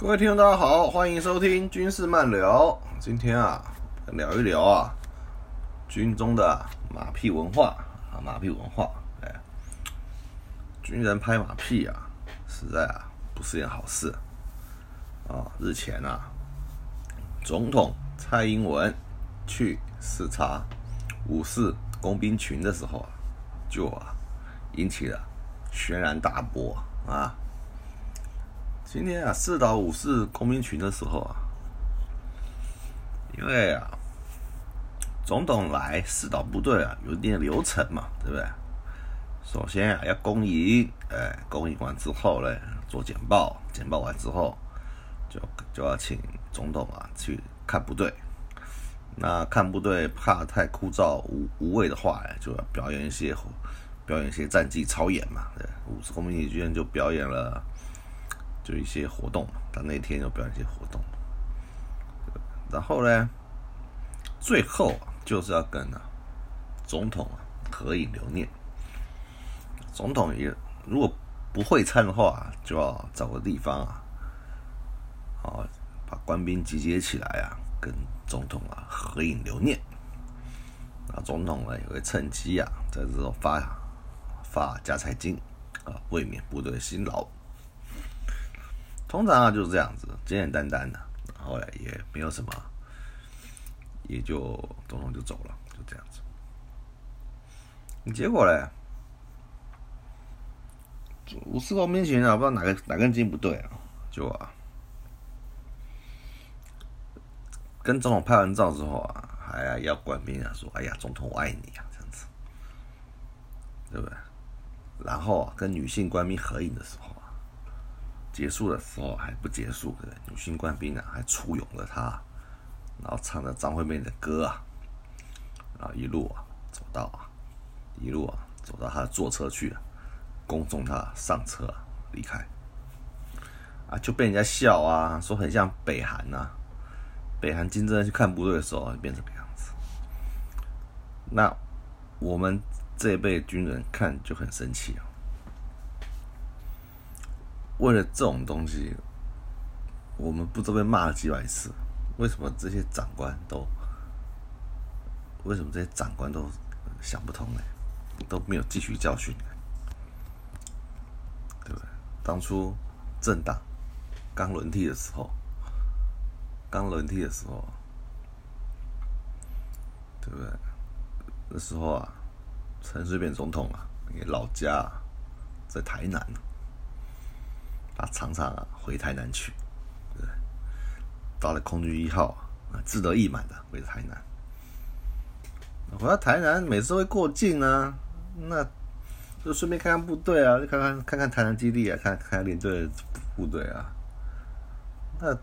各位听众，大家好，欢迎收听军事漫聊。今天啊，聊一聊啊，军中的马屁文化啊，马屁文化。哎，军人拍马屁啊，实在啊不是件好事啊。日前啊，总统蔡英文去视察五四工兵群的时候啊，就啊引起了轩然大波啊。今天啊，四岛五四公民群的时候啊，因为啊，总统来四岛部队啊，有一定的流程嘛，对不对？首先啊，要公营，哎，公营完之后呢，做简报，简报完之后，就就要请总统啊去看部队。那看部队怕太枯燥无无味的话，就要表演一些表演一些战绩操演嘛。对，五四工兵群居然就表演了。就一些活动嘛，他那天就表演一些活动，然后呢，最后就是要跟啊总统啊合影留念。总统也如果不会唱的话，就要找个地方啊，好把官兵集结起来啊，跟总统啊合影留念。那总统呢也会趁机啊在这种发发加彩金啊，慰勉部队辛劳。通常啊就是这样子，简简单单的，后来也没有什么，也就总统就走了，就这样子。结果呢，五四工兵群啊，不知道哪个哪根筋不对啊，就啊，跟总统拍完照之后啊，还要官兵啊说：“哎呀，总统我爱你啊，这样子，对不对？”然后啊，跟女性官兵合影的时候。结束的时候还不结束，女性官兵啊还簇拥着他，然后唱着张惠妹的歌啊，然后一路啊走到啊，一路啊走到他坐车去了，恭送他上车离开，啊就被人家笑啊，说很像北韩呐，北韩金正恩去看部队的时候变成这样子，那我们这一辈军人看就很生气啊。为了这种东西，我们不知道被骂了几百次。为什么这些长官都？为什么这些长官都想不通呢？都没有汲取教训，对不对？当初政党刚轮替的时候，刚轮替的时候，对不对？那时候啊，陈水扁总统啊，老家在台南。啊常常啊回台南去，对，到了空军一号啊，志得意满的回台南。回到台南，每次会过境啊，那就顺便看看部队啊，就看看看看台南基地啊，看看连队部队啊。那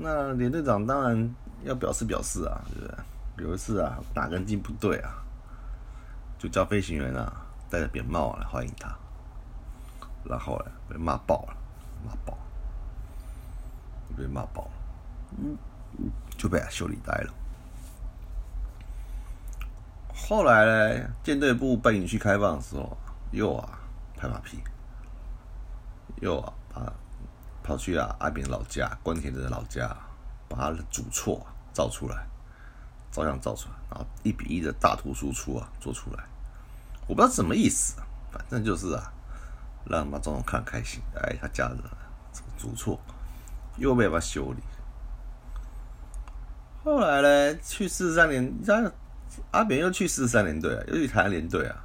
那连队长当然要表示表示啊，对不对？有一次啊，哪根筋不对啊，就叫飞行员啊戴着扁帽来欢迎他，然后呢被骂爆了。骂爆，被骂爆，嗯，就被修理呆了。后来呢，舰队部办营区开放的时候，又啊拍马屁，又啊把跑去啊阿扁老家关田的老家，把他的主错造出来，照样造出来，然后一比一的大图输出啊做出来，我不知道什么意思，反正就是啊。让马总统看开心，哎，他家人主错，又被他修理。后来呢，去四十三年，家阿扁又去四十三年队啊，又去台湾连队啊。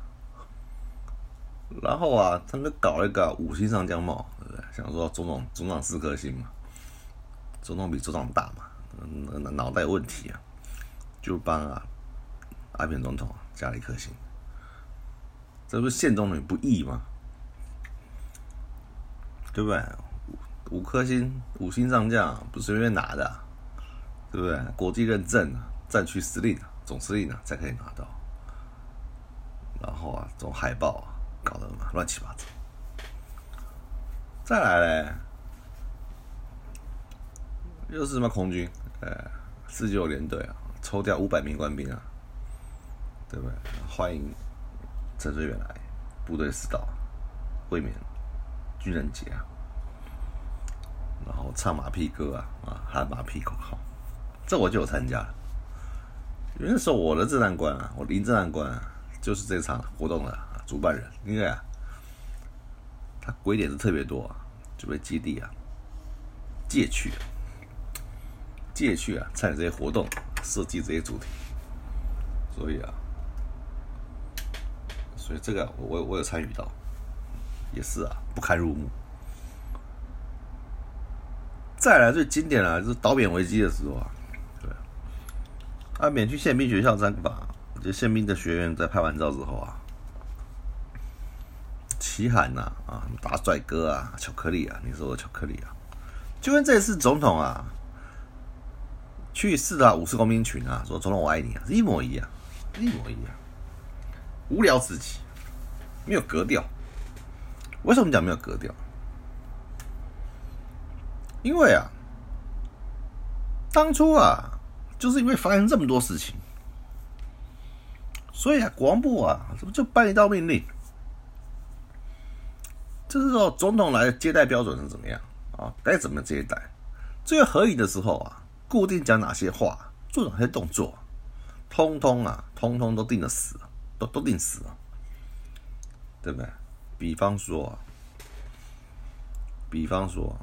然后啊，他们搞了一个五星上将帽，对不对？想说总统总长四颗星嘛，总统比总长大嘛，那脑袋有问题啊，就帮啊阿扁总统加了一颗星，这不是宪总统不义吗？对不对？五五颗星，五星上将不是随便拿的，对不对？国际认证，战区司令、总司令啊才可以拿到。然后啊，这种海报啊，搞得嘛乱七八糟。再来嘞，又是什么空军？呃，四九连队啊，抽调五百名官兵啊，对不对？欢迎陈水扁来部队指导，会面。军人节啊，然后唱马屁歌啊啊喊马屁口号，这我就有参加。了。因为那时候我的正南官啊，我林正南官啊，就是这场活动的主办人，因为啊，他鬼点子特别多啊，就被基地啊借去，借去啊参与这些活动，设计这些主题，所以啊，所以这个我我我有参与到，也是啊不堪入目。再来最经典啊，就是导扁危机的时候啊。对啊，免去宪兵学校战法，就宪兵的学员在拍完照之后啊，齐喊呐啊，大帅哥啊，巧克力啊，你说的巧克力啊，就跟这次总统啊去四大五四公民群啊，说总统我爱你啊，一模一样，一模一样，无聊至极，没有格调。为什么讲没有格调？因为啊，当初啊。就是因为发生这么多事情，所以啊，国防部啊，怎么就颁一道命令？这是说总统来接待标准是怎么样啊？该怎么接待？最合影的时候啊，固定讲哪些话，做哪些动作，通通啊，通通都定了死，都都定死了，对不对？比方说，比方说，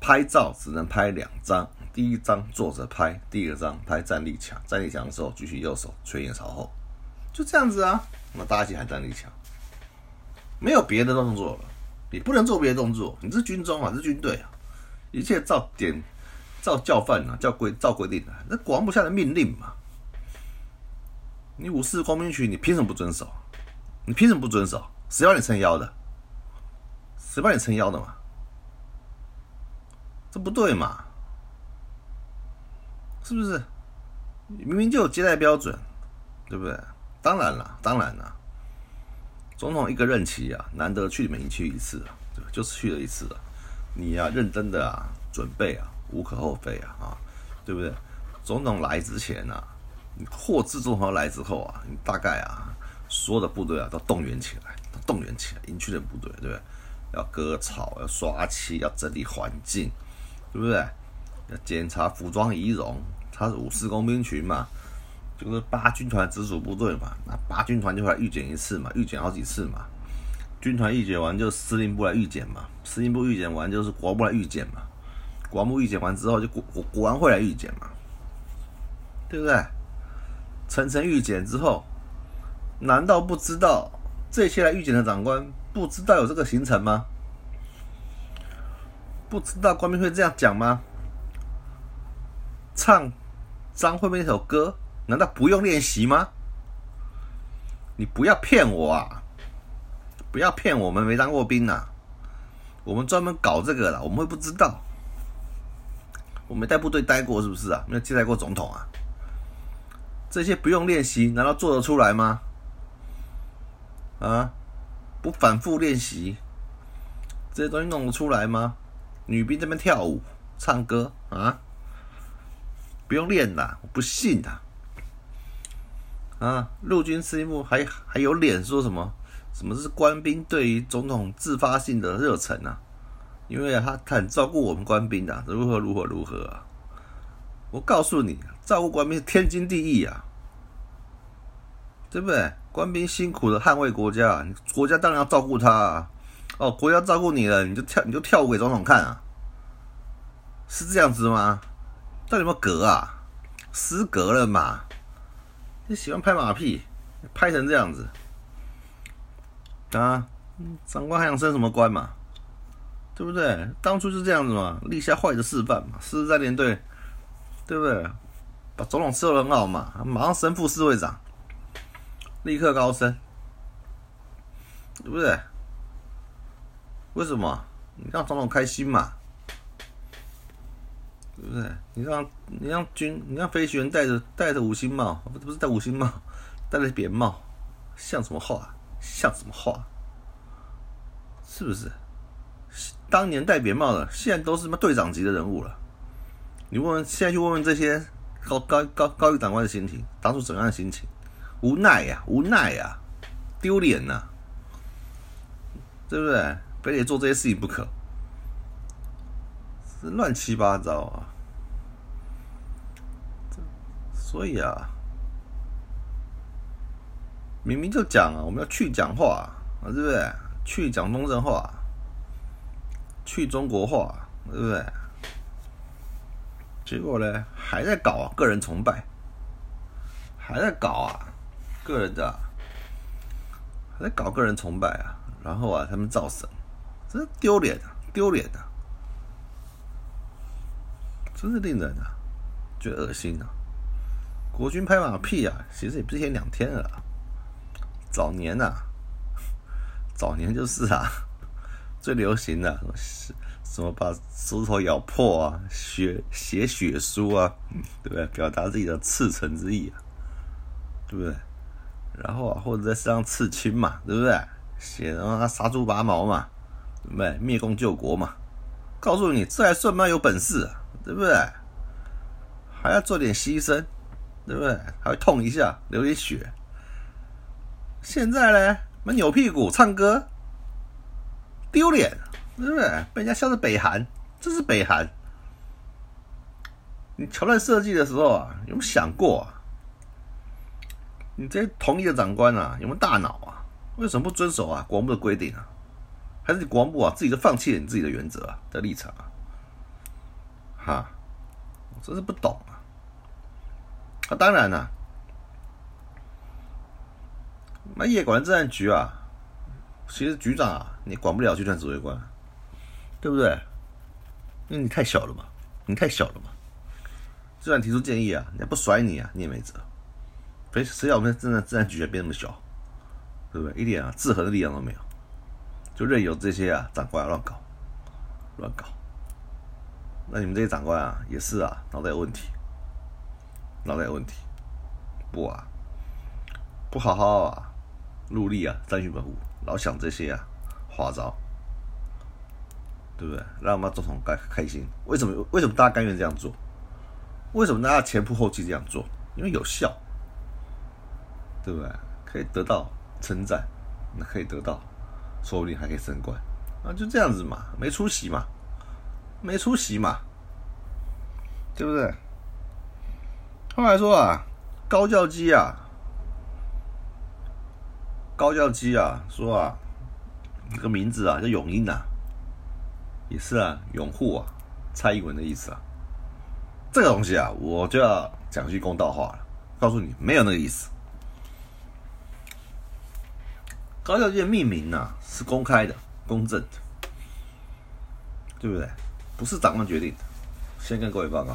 拍照只能拍两张。第一张坐着拍，第二张拍站立墙。站立墙的时候举起右手，垂眼朝后，就这样子啊。那大家一起喊站立墙，没有别的动作了。你不能做别的动作，你是军中啊，是军队啊，一切照点、照教范啊，照规、照规定的。那国防部下的命令嘛，你五四光兵区，你凭什么不遵守？你凭什么不遵守？谁帮你撑腰的？谁帮你撑腰的嘛？这不对嘛？是不是？明明就有接待标准，对不对？当然了，当然了。总统一个任期啊，难得去你们去一次对吧，就是去了一次啊。你呀，认真的啊，准备啊，无可厚非啊，啊，对不对？总统来之前啊，或自总统来之后啊，你大概啊，所有的部队啊都动员起来，动员起来，营区的部队，对不对？要割草，要刷漆，要整理环境，对不对？要检查服装仪容，他是五四工兵群嘛，就是八军团直属部队嘛，那八军团就会来预检一次嘛，预检好几次嘛，军团预检完就司令部来预检嘛，司令部预检完就是国防部来预检嘛，国防部预检完之后就国国国安会来预检嘛，对不对？层层预检之后，难道不知道这些来预检的长官不知道有这个行程吗？不知道官兵会这样讲吗？唱张惠妹那首歌，难道不用练习吗？你不要骗我啊！不要骗我们没当过兵呐！我们专门搞这个的，我们会不知道？我没带部队待过是不是啊？没有接待过总统啊？这些不用练习，难道做得出来吗？啊？不反复练习，这些东西弄得出来吗？女兵这边跳舞、唱歌啊？不用练的，我不信的。啊，陆军司令部还还有脸说什么？什么是官兵对于总统自发性的热忱啊？因为他他很照顾我们官兵的，如何如何如何啊？我告诉你，照顾官兵是天经地义啊，对不对？官兵辛苦的捍卫国家，国家当然要照顾他啊。哦，国家照顾你了，你就跳你就跳舞给总统看啊？是这样子吗？到底有没有格啊？失格了嘛？你喜欢拍马屁，拍成这样子啊？长官还想升什么官嘛？对不对？当初就这样子嘛，立下坏的示范嘛。狮子战连队，对不对？把总统伺候很好嘛，马上升副侍卫长，立刻高升，对不对？为什么？你让总统开心嘛？对不对？你让你让军，你让飞行员戴着戴着五星帽，不不是戴五星帽，戴着扁帽，像什么话？像什么话？是不是？当年戴扁帽的，现在都是什么队长级的人物了？你问问，现在去问问这些高高高高级长官的心情，当初怎样的心情？无奈呀，无奈呀，丢脸呐，对不对？非得做这些事情不可，这乱七八糟啊！所以啊，明明就讲啊，我们要去讲话啊，对不对？去讲东正话，去中国话，对不对？结果呢，还在搞个人崇拜，还在搞啊，个人的，还在搞个人崇拜啊，然后啊，他们造神，真丢脸啊，丢脸啊！真是令人啊，觉得恶心啊！国军拍马屁啊，其实也不是一天两天了。早年呐，早年就是啊，最流行的什什么把舌头咬破啊，血写血书啊，对不对？表达自己的赤诚之意啊，对不对？然后啊，或者在身上刺青嘛，对不对？写让他杀猪拔毛嘛，对不对？灭共救国嘛，告诉你，这还算不算有本事？对不对？还要做点牺牲，对不对？还会痛一下，流点血。现在呢，们扭屁股唱歌，丢脸，对不对？被人家笑是北韩，这是北韩。你桥段设计的时候啊，有没有想过啊？你这同意的长官啊，有没有大脑啊？为什么不遵守啊国防部的规定啊？还是你国防部啊自己就放弃了你自己的原则啊的立场啊？哈，我真是不懂啊！啊，当然了，那夜管治安局啊，其实局长啊，你管不了就算指挥官，对不对？因为你太小了嘛，你太小了嘛。就算提出建议啊，人家不甩你啊，你也没辙。谁谁叫我们真的治安局变那么小，对不对？一点啊制衡的力量都没有，就任由这些啊长官乱搞，乱搞。那你们这些长官啊，也是啊，脑袋有问题，脑袋有问题，不啊，不好好啊，努力啊，战训本部，老想这些啊花招，对不对？让我们总统开开心。为什么？为什么大家甘愿这样做？为什么大家前仆后继这样做？因为有效，对不对？可以得到称赞，那可以得到，说不定还可以升官啊，就这样子嘛，没出息嘛。没出息嘛，对不对？后来说啊，高教机啊，高教机啊，说啊，这个名字啊叫永英呐，也是啊，拥护啊蔡英文的意思啊。这个东西啊，我就要讲句公道话了，告诉你，没有那个意思。高教界的命名呐是公开的、公正的，对不对？不是长官决定的，先跟各位报告，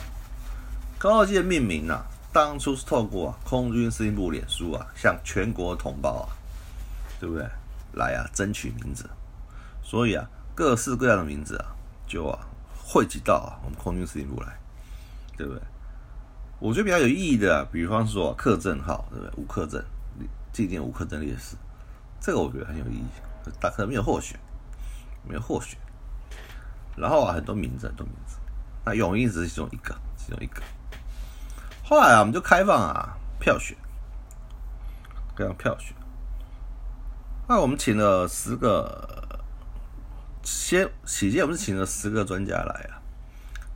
高教界的命名啊，当初是透过空军司令部脸书啊，向全国同胞啊，对不对？来啊，争取名字，所以啊，各式各样的名字啊，就啊汇集到啊我们空军司令部来，对不对？我觉得比较有意义的，比方说克正号，对不对？吴克镇纪念吴克正烈士，这个我觉得很有意义，但可能没有获选，没有获选。然后啊，很多名字，很多名字。那永英只是其中一个，其中一个。后来啊，我们就开放啊票选，开放票选。那我们请了十个，先起先我们是请了十个专家来啊，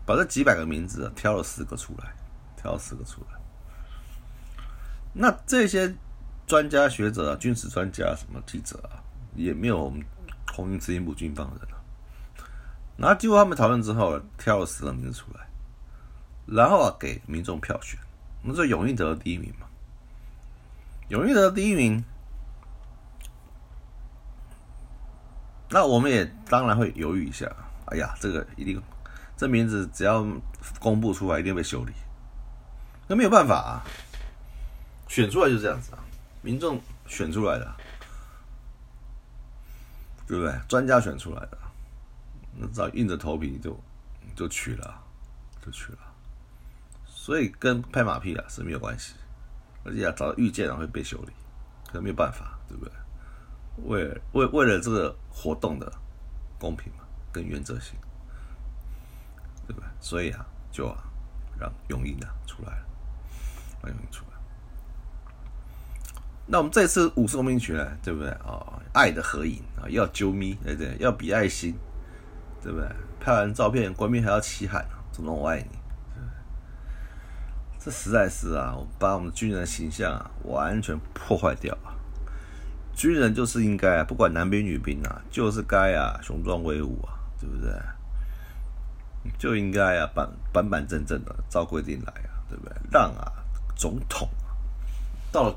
把这几百个名字挑了十个出来，挑了十个出来。那这些专家学者啊，军事专家什么记者啊，也没有我们空军司令部军方的人。然后经过他们讨论之后，挑了十个名字出来，然后啊给民众票选，那这永义得了第一名嘛？永义得了第一名，那我们也当然会犹豫一下。哎呀，这个一定，这名字只要公布出来，一定被修理。那没有办法啊，选出来就这样子啊，民众选出来的，对不对？专家选出来的。那只要硬着头皮就就去了，就去了，所以跟拍马屁啊是没有关系，而且啊早预见了会被修理，可没有办法，对不对？为为为了这个活动的公平嘛，跟原则性，对不对？所以啊，就啊让永英啊出来了，让永英出来。那我们这次五十公民群呢，对不对啊？爱的合影啊，要揪咪，对不对？要比爱心。对不对？拍完照片，官兵还要齐喊“总统我爱你”，这实在是啊，把我们军人的形象啊完全破坏掉啊！军人就是应该啊，不管男兵女兵啊，就是该啊雄壮威武啊，对不对？就应该啊板板板正正的照规定来啊，对不对？让啊总统到了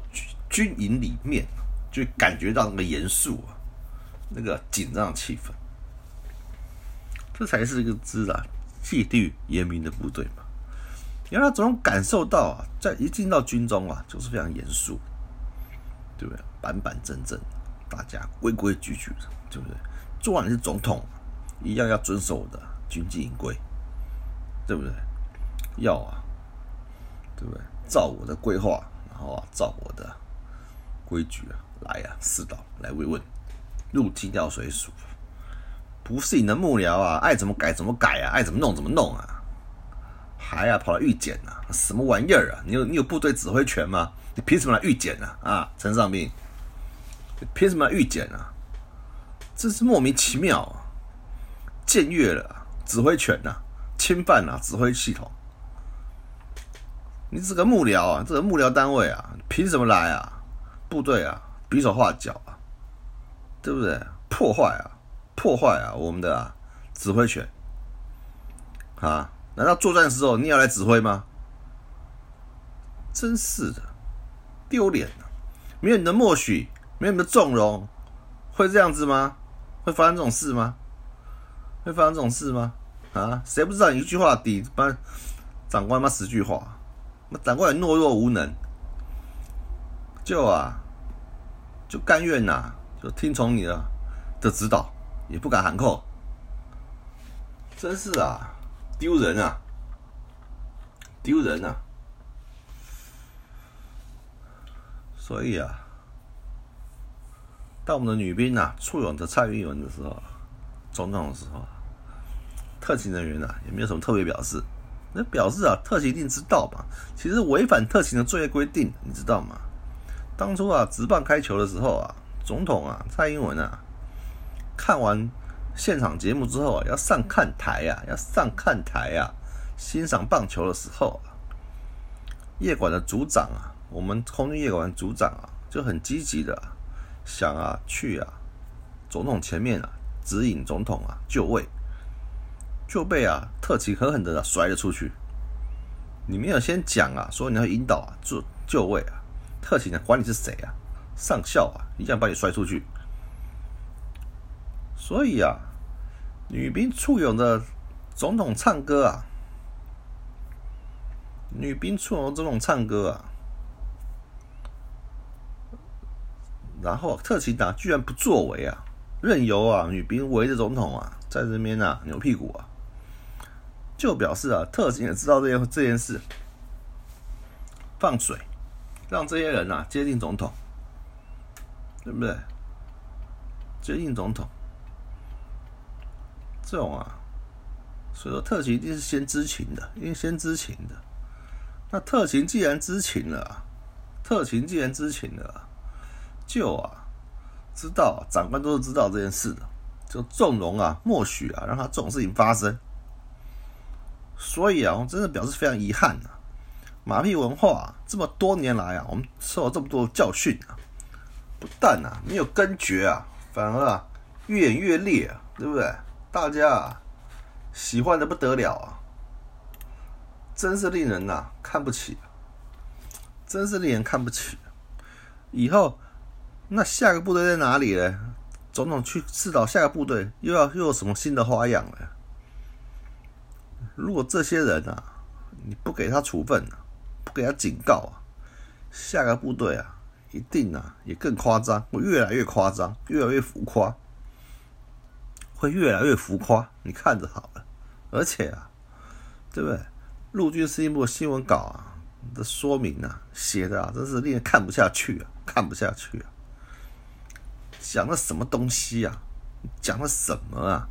军营里面，就感觉到那个严肃啊，那个紧张气氛。这才是一个知啊，纪律严明的部队嘛。因为他总感受到啊，在一进到军中啊，就是非常严肃，对不对？板板正正，大家规规矩矩的，对不对？做完你是总统，一样要遵守的军纪营规，对不对？要啊，对不对？照我的规划，然后啊，照我的规矩啊，来啊，四道来慰问，入境调水署。不是你的幕僚啊，爱怎么改怎么改啊，爱怎么弄怎么弄啊，还啊跑来预检啊，什么玩意儿啊？你有你有部队指挥权吗？你凭什么来预检呢？啊，陈尚兵，凭什么来预检啊？真是莫名其妙啊！僭越了指挥权呐，侵犯了指挥系统。你这个幕僚啊，这个幕僚单位啊，凭什么来啊？部队啊，比手画脚啊，对不对？破坏啊！破坏啊，我们的啊指挥权啊！难道作战的时候你要来指挥吗？真是的，丢脸啊！没有你的默许，没有你的纵容，会这样子吗？会发生这种事吗？会发生这种事吗？啊！谁不知道你一句话抵班长官妈十句话？那长官也懦弱无能，就啊，就甘愿呐，就听从你的的指导。也不敢喊扣，真是啊，丢人啊，丢人啊！所以啊，当我们的女兵啊簇拥着蔡英文的时候，总统的时候，特勤人员啊也没有什么特别表示。那表示啊，特勤一定知道嘛。其实违反特勤的作业规定，你知道吗？当初啊，直棒开球的时候啊，总统啊，蔡英文啊。看完现场节目之后啊，要上看台呀，要上看台呀，欣赏棒球的时候啊，夜馆的组长啊，我们空军夜馆组长啊，就很积极的想啊去啊总统前面啊指引总统啊就位，就被啊特勤狠狠的甩了出去。你没有先讲啊，说你要引导啊就就位啊，特勤呢管你是谁啊，上校啊，一样把你摔出去。所以啊，女兵簇拥着总统唱歌啊，女兵簇拥总统唱歌啊，然后特勤党居然不作为啊，任由啊女兵围着总统啊在这边啊扭屁股啊，就表示啊特勤也知道这件这件事，放水，让这些人啊接近总统，对不对？接近总统。这种啊，所以说特勤一定是先知情的，因为先知情的。那特勤既然知情了，特勤既然知情了，就啊知道长官都是知道这件事的，就纵容啊、默许啊，让他这种事情发生。所以啊，我真的表示非常遗憾啊，马屁文化这么多年来啊，我们受了这么多教训啊，不但啊没有根绝啊，反而啊越演越烈啊，对不对？大家啊喜欢的不得了啊，真是令人呐看不起，真是令人看不起。以后那下个部队在哪里呢？总统去指导下个部队，又要又有什么新的花样了？如果这些人啊，你不给他处分啊，不给他警告啊，下个部队啊，一定啊也更夸张，会越来越夸张，越来越浮夸。会越来越浮夸，你看着好了。而且啊，对不对？陆军司令部新闻稿啊的说明啊，写的啊，真是令人看不下去啊，看不下去啊。讲的什么东西啊？讲的什么啊？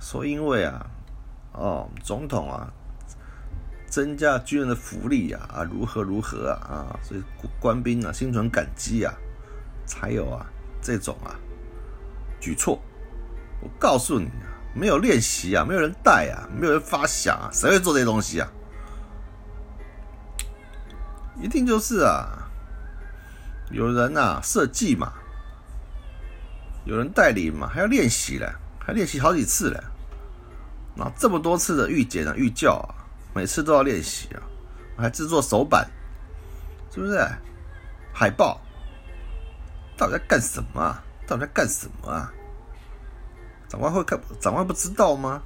说因为啊，哦，总统啊，增加军人的福利啊，啊，如何如何啊，啊，所以官兵啊心存感激啊，才有啊这种啊举措。我告诉你啊，没有练习啊，没有人带啊，没有人发想啊，谁会做这些东西啊？一定就是啊，有人呐设计嘛，有人带领嘛，还要练习嘞，还练习好几次嘞。那这么多次的预检啊、预教啊，每次都要练习啊，我还制作手板，是不是？海报，到底在干什么啊？到底在干什么啊？长官会看，长官不知道吗？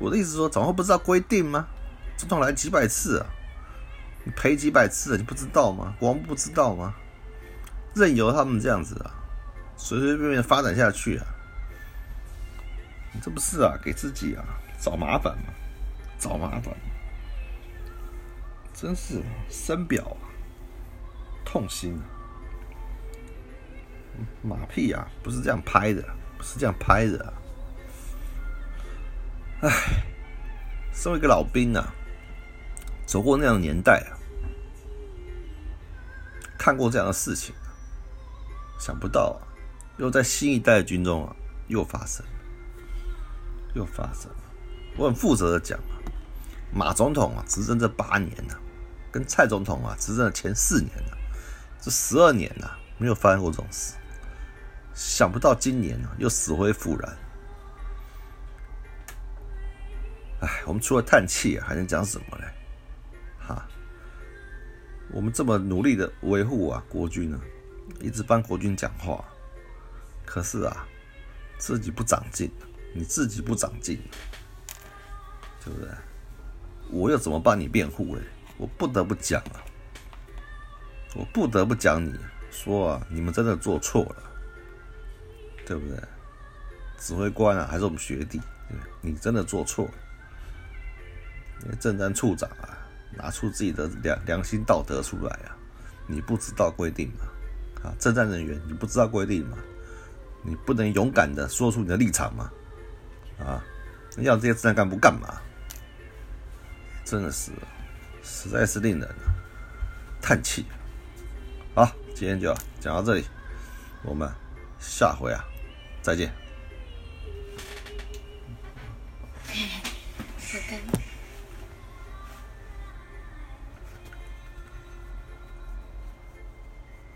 我的意思说，长官不知道规定吗？总统来几百次啊，你赔几百次，你不知道吗？国王不知道吗？任由他们这样子啊，随随便便发展下去啊，你这不是啊，给自己啊找麻烦吗？找麻烦，真是深表，痛心啊！马屁啊，不是这样拍的。不是这样拍的，唉，身为一个老兵啊，走过那样的年代啊，看过这样的事情，想不到啊，又在新一代的军中啊，又发生，又发生了。我很负责的讲啊，马总统啊执政这八年呢，跟蔡总统啊执政的前四年呢，这十二年呐，没有发生过这种事。想不到今年呢又死灰复燃，哎，我们除了叹气还能讲什么呢？哈，我们这么努力的维护啊国军呢，一直帮国军讲话，可是啊，自己不长进，你自己不长进，对不对？我又怎么帮你辩护嘞？我不得不讲啊，我不得不讲你说啊，你们真的做错了。对不对？指挥官啊，还是我们学弟，你真的做错了。政战处长啊，拿出自己的良良心道德出来啊！你不知道规定吗？啊，政战人员你不知道规定吗？你不能勇敢的说出你的立场吗？啊，要这些政战干部干嘛？真的是，实在是令人叹气。好，今天就讲到这里，我们下回啊。再见。